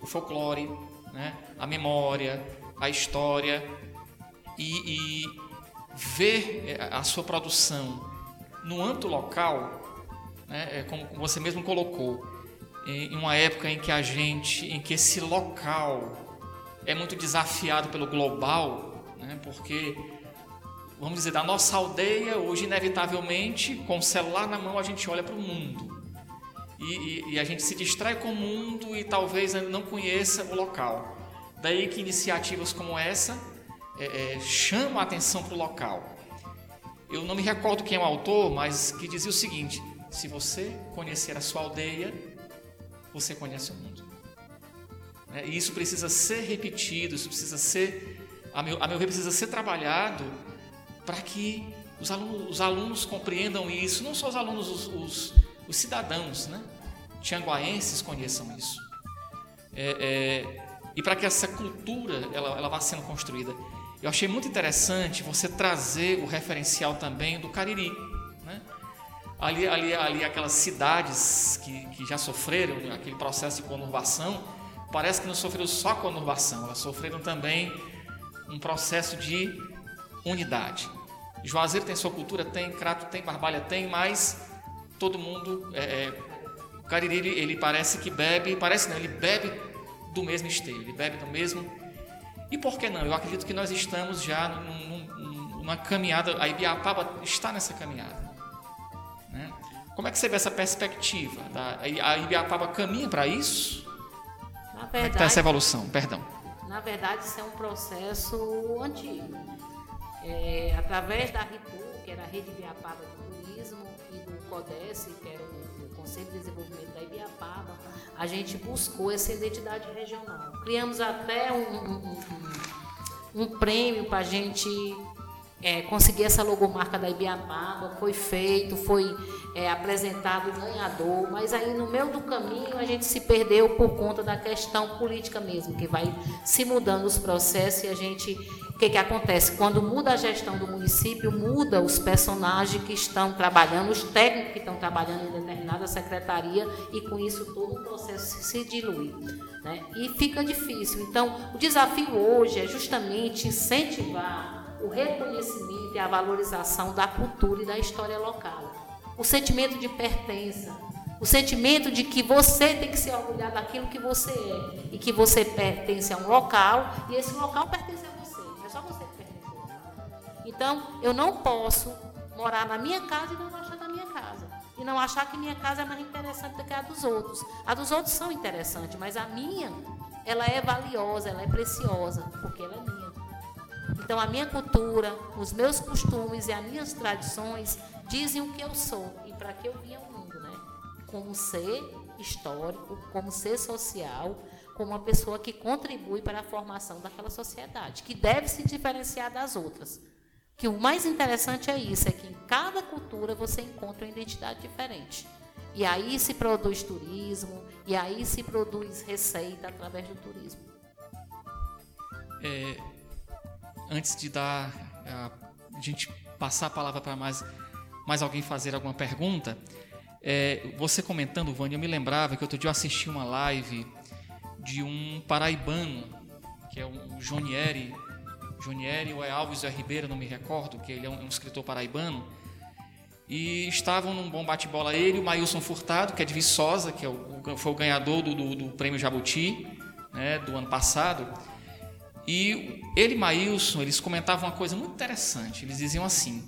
o folclore, né? a memória, a história e, e ver é, a sua produção no âmbito local, né? É como você mesmo colocou, em uma época em que a gente, em que esse local é muito desafiado pelo global, né? porque vamos dizer, da nossa aldeia, hoje, inevitavelmente, com o celular na mão, a gente olha para o mundo. E, e, e, a gente se distrai com o mundo e talvez não conheça o local. Daí que iniciativas como essa é, é, chamam a atenção para o local. Eu não me recordo quem é o autor, mas que dizia o seguinte: se você conhecer a sua aldeia, você conhece o mundo. É, e isso precisa ser repetido, isso precisa ser, a meu, a meu ver, precisa ser trabalhado para que os alunos, os alunos, compreendam isso, não só os alunos, os, os, os cidadãos, né? Tianguaenses conheçam isso. É, é, e para que essa cultura ela, ela vá sendo construída. Eu achei muito interessante você trazer o referencial também do Cariri. Né? Ali, ali, ali, aquelas cidades que, que já sofreram aquele processo de conurbação, parece que não sofreram só conurbação, elas sofreram também um processo de unidade. Juazeiro tem sua cultura, tem, Crato tem, Barbalha tem, mas todo mundo. É, é, o Cariri, ele, ele parece que bebe, parece não, ele bebe do mesmo esteio, ele bebe do mesmo. E por que não? Eu acredito que nós estamos já num, num, numa caminhada, a Ibiapaba está nessa caminhada. Né? Como é que você vê essa perspectiva? Da, a Ibiapaba caminha para isso? Na Como é que verdade, está essa evolução? Perdão. na verdade, isso é um processo antigo. É, através da RITU, que era a Rede Ibiapaba de Turismo, e do CODES, que era o Conselho de Desenvolvimento da Ibiapaba, a gente buscou essa identidade regional. Criamos até um, um- um- um prêmio para a gente é, conseguir essa logomarca da Ibiapaba. Foi feito, foi é, apresentado o ganhador, mas aí no meio do caminho a gente se perdeu por conta da questão política mesmo, que vai se mudando os processos e a gente. O que, que acontece? Quando muda a gestão do município, muda os personagens que estão trabalhando, os técnicos que estão trabalhando em determinada secretaria, e com isso todo o processo se dilui. Né? E fica difícil. Então, o desafio hoje é justamente incentivar o reconhecimento e a valorização da cultura e da história local. O sentimento de pertença, o sentimento de que você tem que se orgulhar daquilo que você é e que você pertence a um local e esse local pertence a Então, eu não posso morar na minha casa e não gostar da minha casa. E não achar que minha casa é mais interessante do que a dos outros. A dos outros são interessantes, mas a minha, ela é valiosa, ela é preciosa, porque ela é minha. Então, a minha cultura, os meus costumes e as minhas tradições dizem o que eu sou e para que eu vim ao mundo, né? Como ser histórico, como ser social, como uma pessoa que contribui para a formação daquela sociedade, que deve se diferenciar das outras. Que o mais interessante é isso, é que em cada cultura você encontra uma identidade diferente. E aí se produz turismo, e aí se produz receita através do turismo. É, antes de dar a, a gente passar a palavra para mais, mais alguém fazer alguma pergunta, é, você comentando, Vânia, eu me lembrava que outro dia eu assisti uma live de um paraibano, que é o Jonieri, Jonieri ou é Alves da Ribeira, não me recordo, que ele é um, um escritor paraibano, e estavam num bom bate-bola ele o Mailson Furtado, que é de Viçosa, que é o, o- foi o ganhador do, do, do prêmio Jabuti né, do ano passado. E ele e Mailson, eles comentavam uma coisa muito interessante. Eles diziam assim,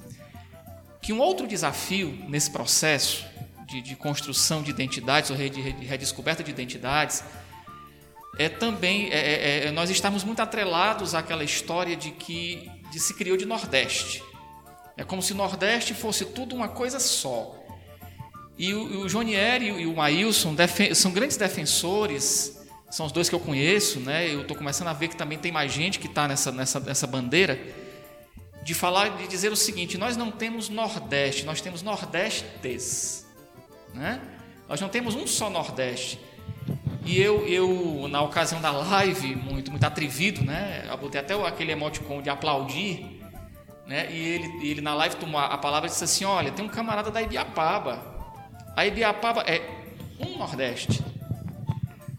que um outro desafio nesse processo de, de construção de identidades ou de redescoberta de identidades é também é, é, é, nós estamos muito atrelados àquela história de que de se criou de Nordeste. É como se Nordeste fosse tudo uma coisa só. E o, o Jonieri e o Maílson são grandes defensores, são os dois que eu conheço, né? Eu estou começando a ver que também tem mais gente que está nessa, nessa, nessa bandeira, de falar, de dizer o seguinte: nós não temos Nordeste, nós temos Nordestes, né? Nós não temos um só Nordeste. E eu, eu na ocasião da live, muito, muito atrevido, né? Eu botei até aquele emoticon de aplaudir, né? E ele, ele na live tomou a palavra e disse assim: Olha, tem um camarada da Ibiapaba. A Ibiapaba é um Nordeste.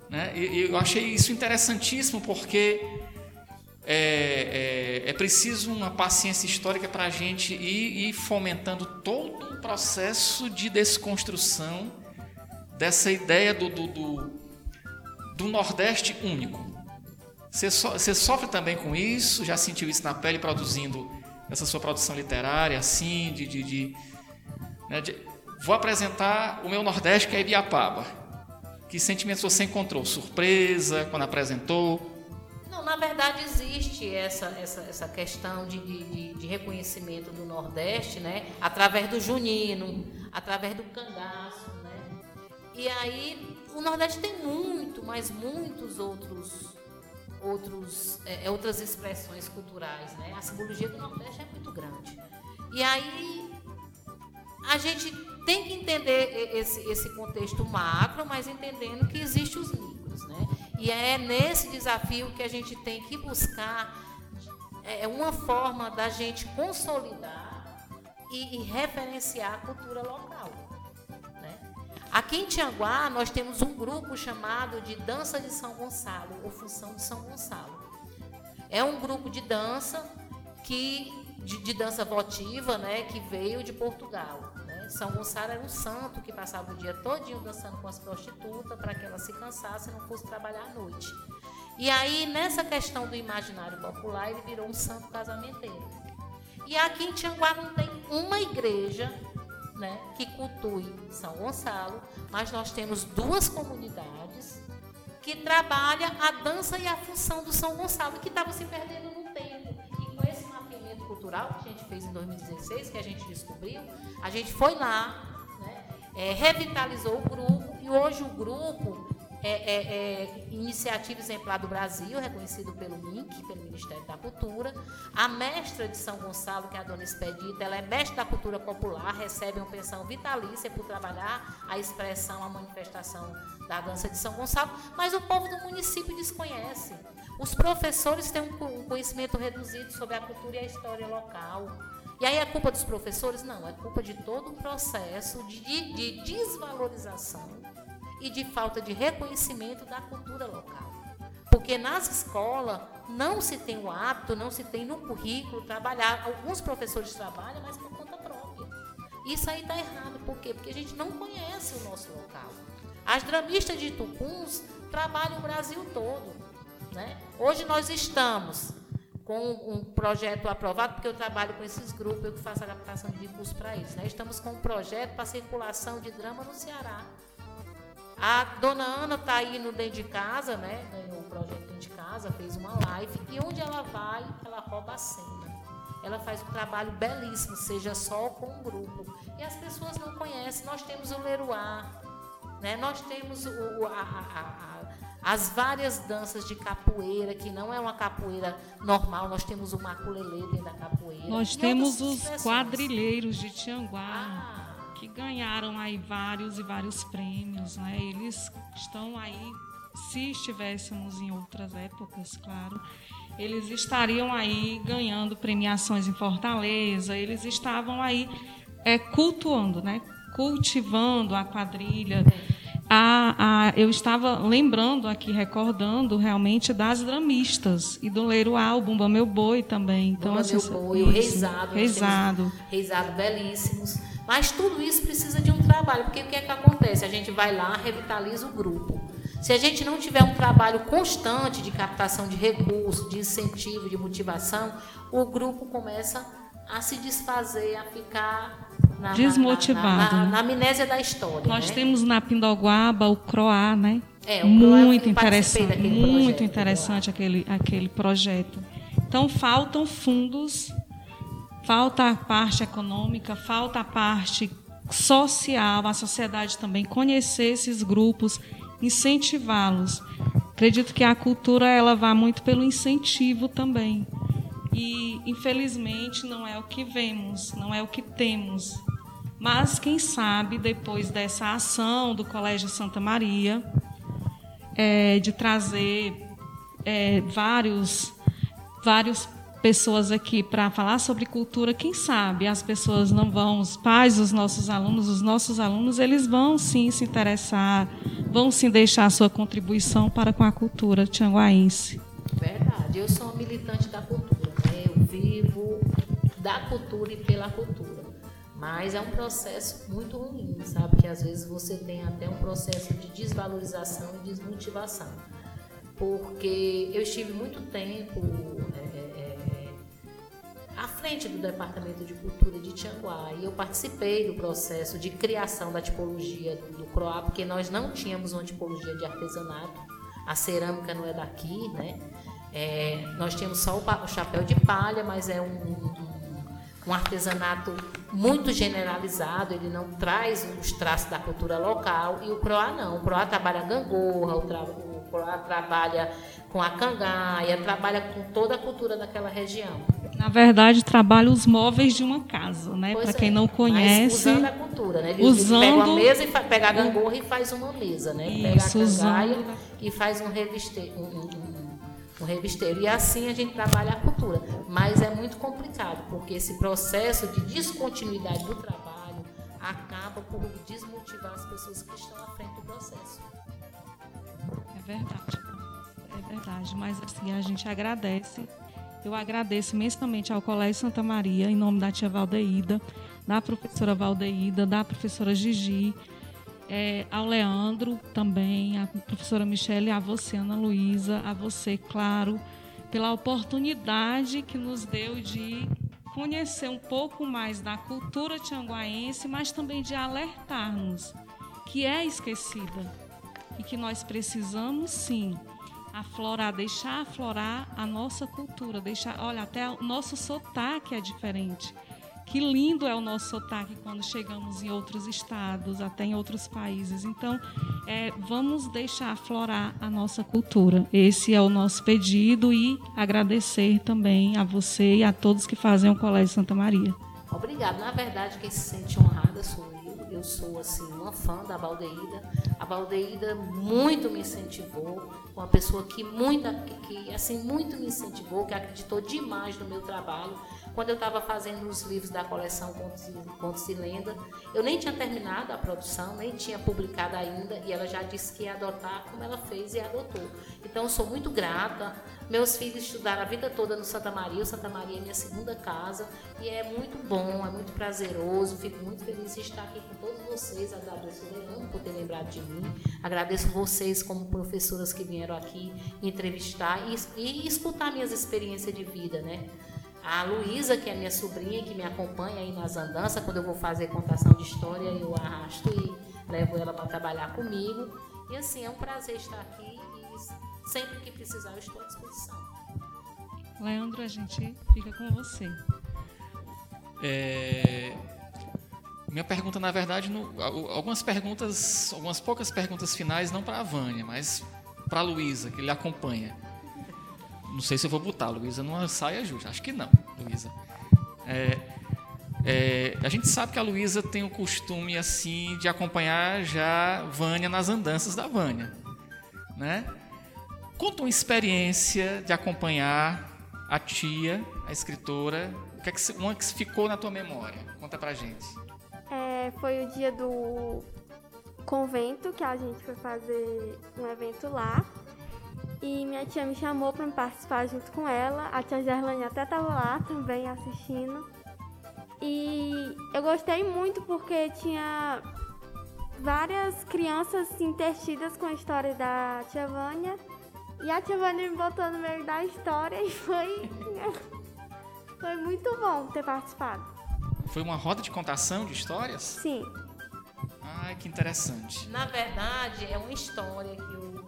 Né? E, eu achei isso interessantíssimo porque é, é, é preciso uma paciência histórica para a gente ir, ir fomentando todo um processo de desconstrução dessa ideia do, do, do, do Nordeste único. Você, so, você sofre também com isso? Já sentiu isso na pele produzindo essa sua produção literária, assim, de, de, de, né, de vou apresentar o meu Nordeste, que é Ibiapaba. Que sentimentos você encontrou? Surpresa quando apresentou? Não, na verdade existe essa, essa, essa questão de, de, de reconhecimento do Nordeste, né? Através do junino, através do cangaço, né? E aí o Nordeste tem muito, mas muitos outros outros é, outras expressões culturais, né? A simbologia do Nordeste é muito grande. E aí a gente tem que entender esse, esse contexto macro, mas entendendo que existem os micros, né? E é nesse desafio que a gente tem que buscar é, uma forma da gente consolidar e, e referenciar a cultura local. Aqui em Tianguá, nós temos um grupo chamado de Dança de São Gonçalo, ou Função de São Gonçalo. É um grupo de dança que de, de dança votiva, né, que veio de Portugal. Né? São Gonçalo era um santo que passava o dia todinho dançando com as prostitutas para que elas se cansassem e não fosse trabalhar à noite. E aí, nessa questão do imaginário popular, ele virou um santo casamenteiro. E aqui em Tianguá não tem uma igreja né, que cultue São Gonçalo, mas nós temos duas comunidades que trabalham a dança e a função do São Gonçalo, que estava se perdendo no tempo. E com esse mapeamento cultural que a gente fez em 2016, que a gente descobriu, a gente foi lá, né, é, revitalizou o grupo, e hoje o grupo é, é, é, iniciativa exemplar do Brasil, reconhecido pelo MINC, pelo Ministério da Cultura. A mestra de São Gonçalo, que é a dona Expedita, ela é mestre da cultura popular, recebe uma pensão vitalícia por trabalhar a expressão, a manifestação da dança de São Gonçalo, mas o povo do município desconhece. Os professores têm um conhecimento reduzido sobre a cultura e a história local. E aí é culpa dos professores? Não, é culpa de todo um processo de, de desvalorização e de falta de reconhecimento da cultura local. Porque nas escolas não se tem o hábito, não se tem no currículo trabalhar. Alguns professores trabalham, mas por conta própria. Isso aí está errado. Por quê? Porque a gente não conhece o nosso local. As dramistas de Tucuns trabalham o Brasil todo. Né? Hoje nós estamos com um projeto aprovado, porque eu trabalho com esses grupos, eu que faço adaptação de recursos para isso. Né? Estamos com um projeto para circulação de drama no Ceará. A dona Ana está aí no dentro de casa, né? Ganhou o projeto dentro de casa, fez uma live. E onde ela vai, ela rouba a cena. Ela faz um trabalho belíssimo, seja só com um grupo. E as pessoas não conhecem. Nós temos o Leruá, né? nós temos o, a, a, a, as várias danças de capoeira, que não é uma capoeira normal, nós temos o maculelê dentro da capoeira. Nós temos os quadrilheiros de Tianguá. Ah, que ganharam aí vários e vários prêmios, né? Eles estão aí, se estivéssemos em outras épocas, claro, eles estariam aí ganhando premiações em Fortaleza, eles estavam aí é, cultuando, né? Cultivando a quadrilha. A, a, eu estava lembrando aqui, recordando realmente das dramistas e do Leiroá, o Bumba Meu Boi também. Então, Bumba assim, Meu Boi, isso, o Reisado. Reisado. Reisado belíssimos. Mas tudo isso precisa de um trabalho, porque o que é que acontece? A gente vai lá, revitaliza o grupo. Se a gente não tiver um trabalho constante de captação de recursos, de incentivo, de motivação, o grupo começa a se desfazer, a ficar na, desmotivado. Na, na, na, na amnésia da história. Nós né? temos na Pindoguaba o Croá, né? É, o muito Croá, interessante, muito projeto, interessante aquele, aquele projeto. Então faltam fundos falta a parte econômica, falta a parte social, a sociedade também conhecer esses grupos, incentivá-los. Acredito que a cultura ela vai muito pelo incentivo também. E infelizmente não é o que vemos, não é o que temos. Mas quem sabe depois dessa ação do Colégio Santa Maria, é, de trazer é, vários vários pessoas aqui para falar sobre cultura, quem sabe as pessoas não vão, os pais os nossos alunos, os nossos alunos, eles vão sim se interessar, vão sim deixar a sua contribuição para com a cultura tianguaense. Verdade, eu sou militante da cultura, né? eu vivo da cultura e pela cultura. Mas é um processo muito ruim, sabe? Que às vezes você tem até um processo de desvalorização e desmotivação. Porque eu estive muito tempo à frente do Departamento de Cultura de Tianguá e eu participei do processo de criação da tipologia do CROA, porque nós não tínhamos uma tipologia de artesanato, a cerâmica não é daqui, né? É, nós tínhamos só o, chapéu de palha, mas é um, um, um, artesanato muito generalizado, ele não traz os traços da cultura local, e o CROA não. O CROA trabalha gangorra, o, tra o popular, trabalha com a cangaia, trabalha com toda a cultura daquela região. Na verdade, trabalha os móveis de uma casa, né? Para quem é, não conhece. usando a cultura, né? Ele usando... pega uma mesa e pega a gangorra e faz uma mesa, né? Isso, pega a cangaia usando... e faz um revisteiro. Um, um, um revisteiro. E assim a gente trabalha a cultura. Mas é muito complicado, porque esse processo de descontinuidade do trabalho acaba por desmotivar as pessoas que estão à frente do processo. É verdade. É verdade. Mas assim, a gente agradece eu agradeço imensamente ao Colégio Santa Maria, em nome da tia Valdeída, da professora Valdeída, da professora Gigi, é, ao Leandro também, a professora Michele, a você, Ana Luísa, a você, claro, pela oportunidade que nos deu de conhecer um pouco mais da cultura tianguaense, mas também de alertarmos que é esquecida e que nós precisamos sim aflorar, deixar aflorar a nossa cultura, deixar, olha, até o nosso sotaque é diferente. Que lindo é o nosso sotaque quando chegamos em outros estados, até em outros países. Então, é, vamos deixar aflorar a nossa cultura. Esse é o nosso pedido e agradecer também a você e a todos que fazem o Colégio Santa Maria. Obrigada. Na verdade, quem se sente honrada sou eu. Eu sou assim uma fã da Baldeída. A Baldeída muito me incentivou uma pessoa que muito, que, assim, muito me incentivou, que acreditou demais no meu trabalho. Quando eu estava fazendo os livros da coleção Contos e Lenda, eu nem tinha terminado a produção, nem tinha publicado ainda, e ela já disse que ia adotar como ela fez e adotou. Então, eu sou muito grata. Meus filhos estudaram a vida toda no Santa Maria, o Santa Maria é minha segunda casa, e é muito bom, é muito prazeroso, fico muito feliz de estar aqui com todos vocês. Agradeço o Leandro por ter lembrado de mim, agradeço vocês como professoras que vieram aqui entrevistar e, e escutar minhas experiências de vida, né? A Luísa, que é minha sobrinha, que me acompanha aí nas andanças, quando eu vou fazer contação de história, eu arrasto e levo ela para trabalhar comigo. E assim, é um prazer estar aqui sempre que precisar eu estou à disposição. Leandro, a gente fica com você. É... Minha pergunta, na verdade, no... algumas perguntas, algumas poucas perguntas finais, não para a Vânia, mas para a Luísa, que lhe acompanha. Não sei se eu vou botar a Luísa numa saia justa. Acho que não, Luísa. É, é, a gente sabe que a Luísa tem o costume assim de acompanhar já Vânia nas andanças da Vânia, né? Conta uma experiência de acompanhar a tia, a escritora, o que é que, uma que ficou na tua memória? Conta pra gente. É, foi o dia do convento que a gente foi fazer um evento lá. E minha tia me chamou para participar junto com ela. A tia Gerlane até estava lá também assistindo. E eu gostei muito porque tinha várias crianças intertidas com a história da tia Vânia. E a tia Vânia me botou no meio da história e foi, foi muito bom ter participado. Foi uma roda de contação de histórias? Sim. Ai, que interessante. Na verdade, é uma história que eu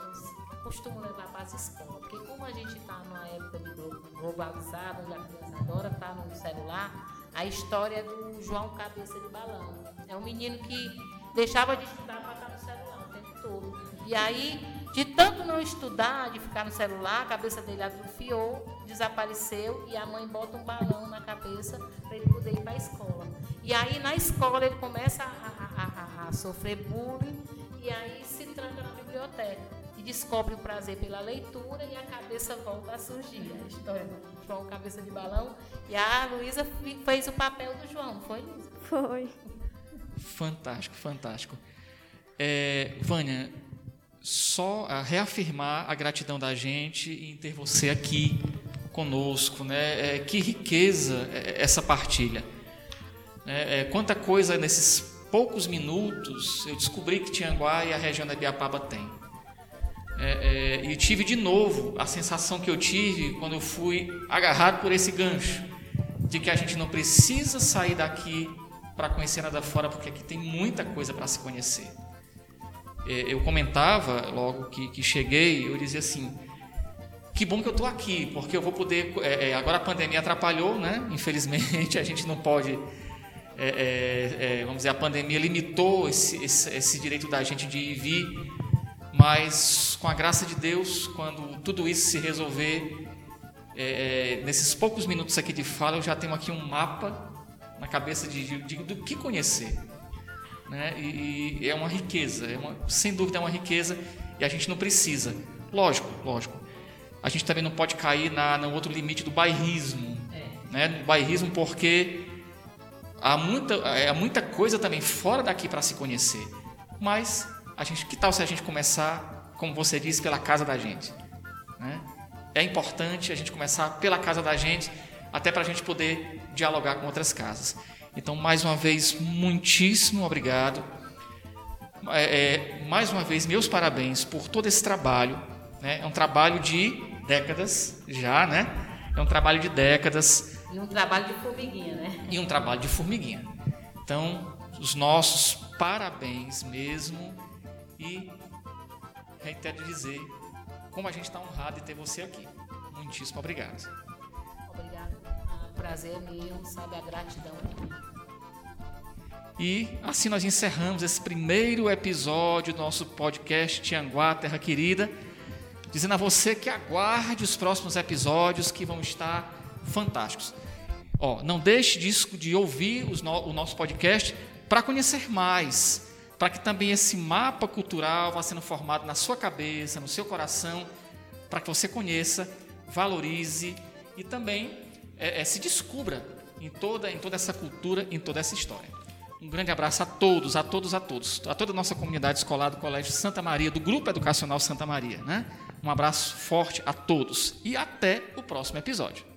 costumo levar para as escolas. Porque como a gente está numa época de globalizada, onde a criança adora estar tá no celular, a história é do João Cabeça de Balão. É um menino que deixava de estudar para estar no celular o tempo todo. E aí, de tanto não estudar, de ficar no celular, a cabeça dele atrofiou, desapareceu e a mãe bota um balão na cabeça para ele poder ir para a escola. E aí, na escola, ele começa a, a, a, a sofrer bullying e aí se tranca na biblioteca descobre o prazer pela leitura e a cabeça volta a surgir. A história do João Cabeça de Balão. E a Luísa fez o papel do João, foi, Luísa? Foi. Fantástico, fantástico. É, Vânia, só a reafirmar a gratidão da gente em ter você aqui conosco, né? É, que riqueza essa partilha. É, é, quanta coisa nesses poucos minutos eu descobri que Tianguá e a região da Biapaba tem. É, é, e tive de novo a sensação que eu tive quando eu fui agarrado por esse gancho, de que a gente não precisa sair daqui para conhecer nada fora, porque aqui tem muita coisa para se conhecer. É, eu comentava logo que, que, cheguei, eu dizia assim: que bom que eu estou aqui, porque eu vou poder. É, é, agora a pandemia atrapalhou, né? Infelizmente a gente não pode. É, vamos dizer, a pandemia limitou esse, esse, esse direito da gente de ir e vir mas com a graça de Deus, quando tudo isso se resolver, é, é, nesses poucos minutos aqui de fala, eu já tenho aqui um mapa na cabeça de, de do que conhecer. Né? E, e, é uma riqueza, é uma, sem dúvida é uma riqueza e a gente não precisa. Lógico, lógico. A gente também não pode cair na, no outro limite do bairrismo. É. Né? Do bairrismo porque há muita, há muita coisa também fora daqui para se conhecer. Mas a gente, que tal se a gente começar, como você disse, pela casa da gente? Né? É importante a gente começar pela casa da gente, até para a gente poder dialogar com outras casas. Então, mais uma vez, muitíssimo obrigado. É, é, mais uma vez, meus parabéns por todo esse trabalho. Né? É um trabalho de décadas já, né? É um trabalho de décadas. E um trabalho de formiguinha, né? E um trabalho de formiguinha. Então, os nossos parabéns mesmo. E reitero dizer como a gente está honrado de ter você aqui. Muitíssimo obrigado. Obrigado. Prazer é meu, sabe, a gratidão. E assim nós encerramos esse primeiro episódio do nosso podcast Tianguá, Terra Querida, dizendo a você que aguarde os próximos episódios que vão estar fantásticos. Ó, não deixe de, de ouvir no, o nosso podcast para conhecer mais para que também esse mapa cultural vá sendo formado na sua cabeça, no seu coração, para que você conheça, valorize e também é, é, se descubra em toda, em toda essa cultura, em toda essa história. Um grande abraço a todos, a todos, a todos, a toda a nossa comunidade escolar do Colégio Santa Maria, do Grupo Educacional Santa Maria. Né? Um abraço forte a todos e até o próximo episódio.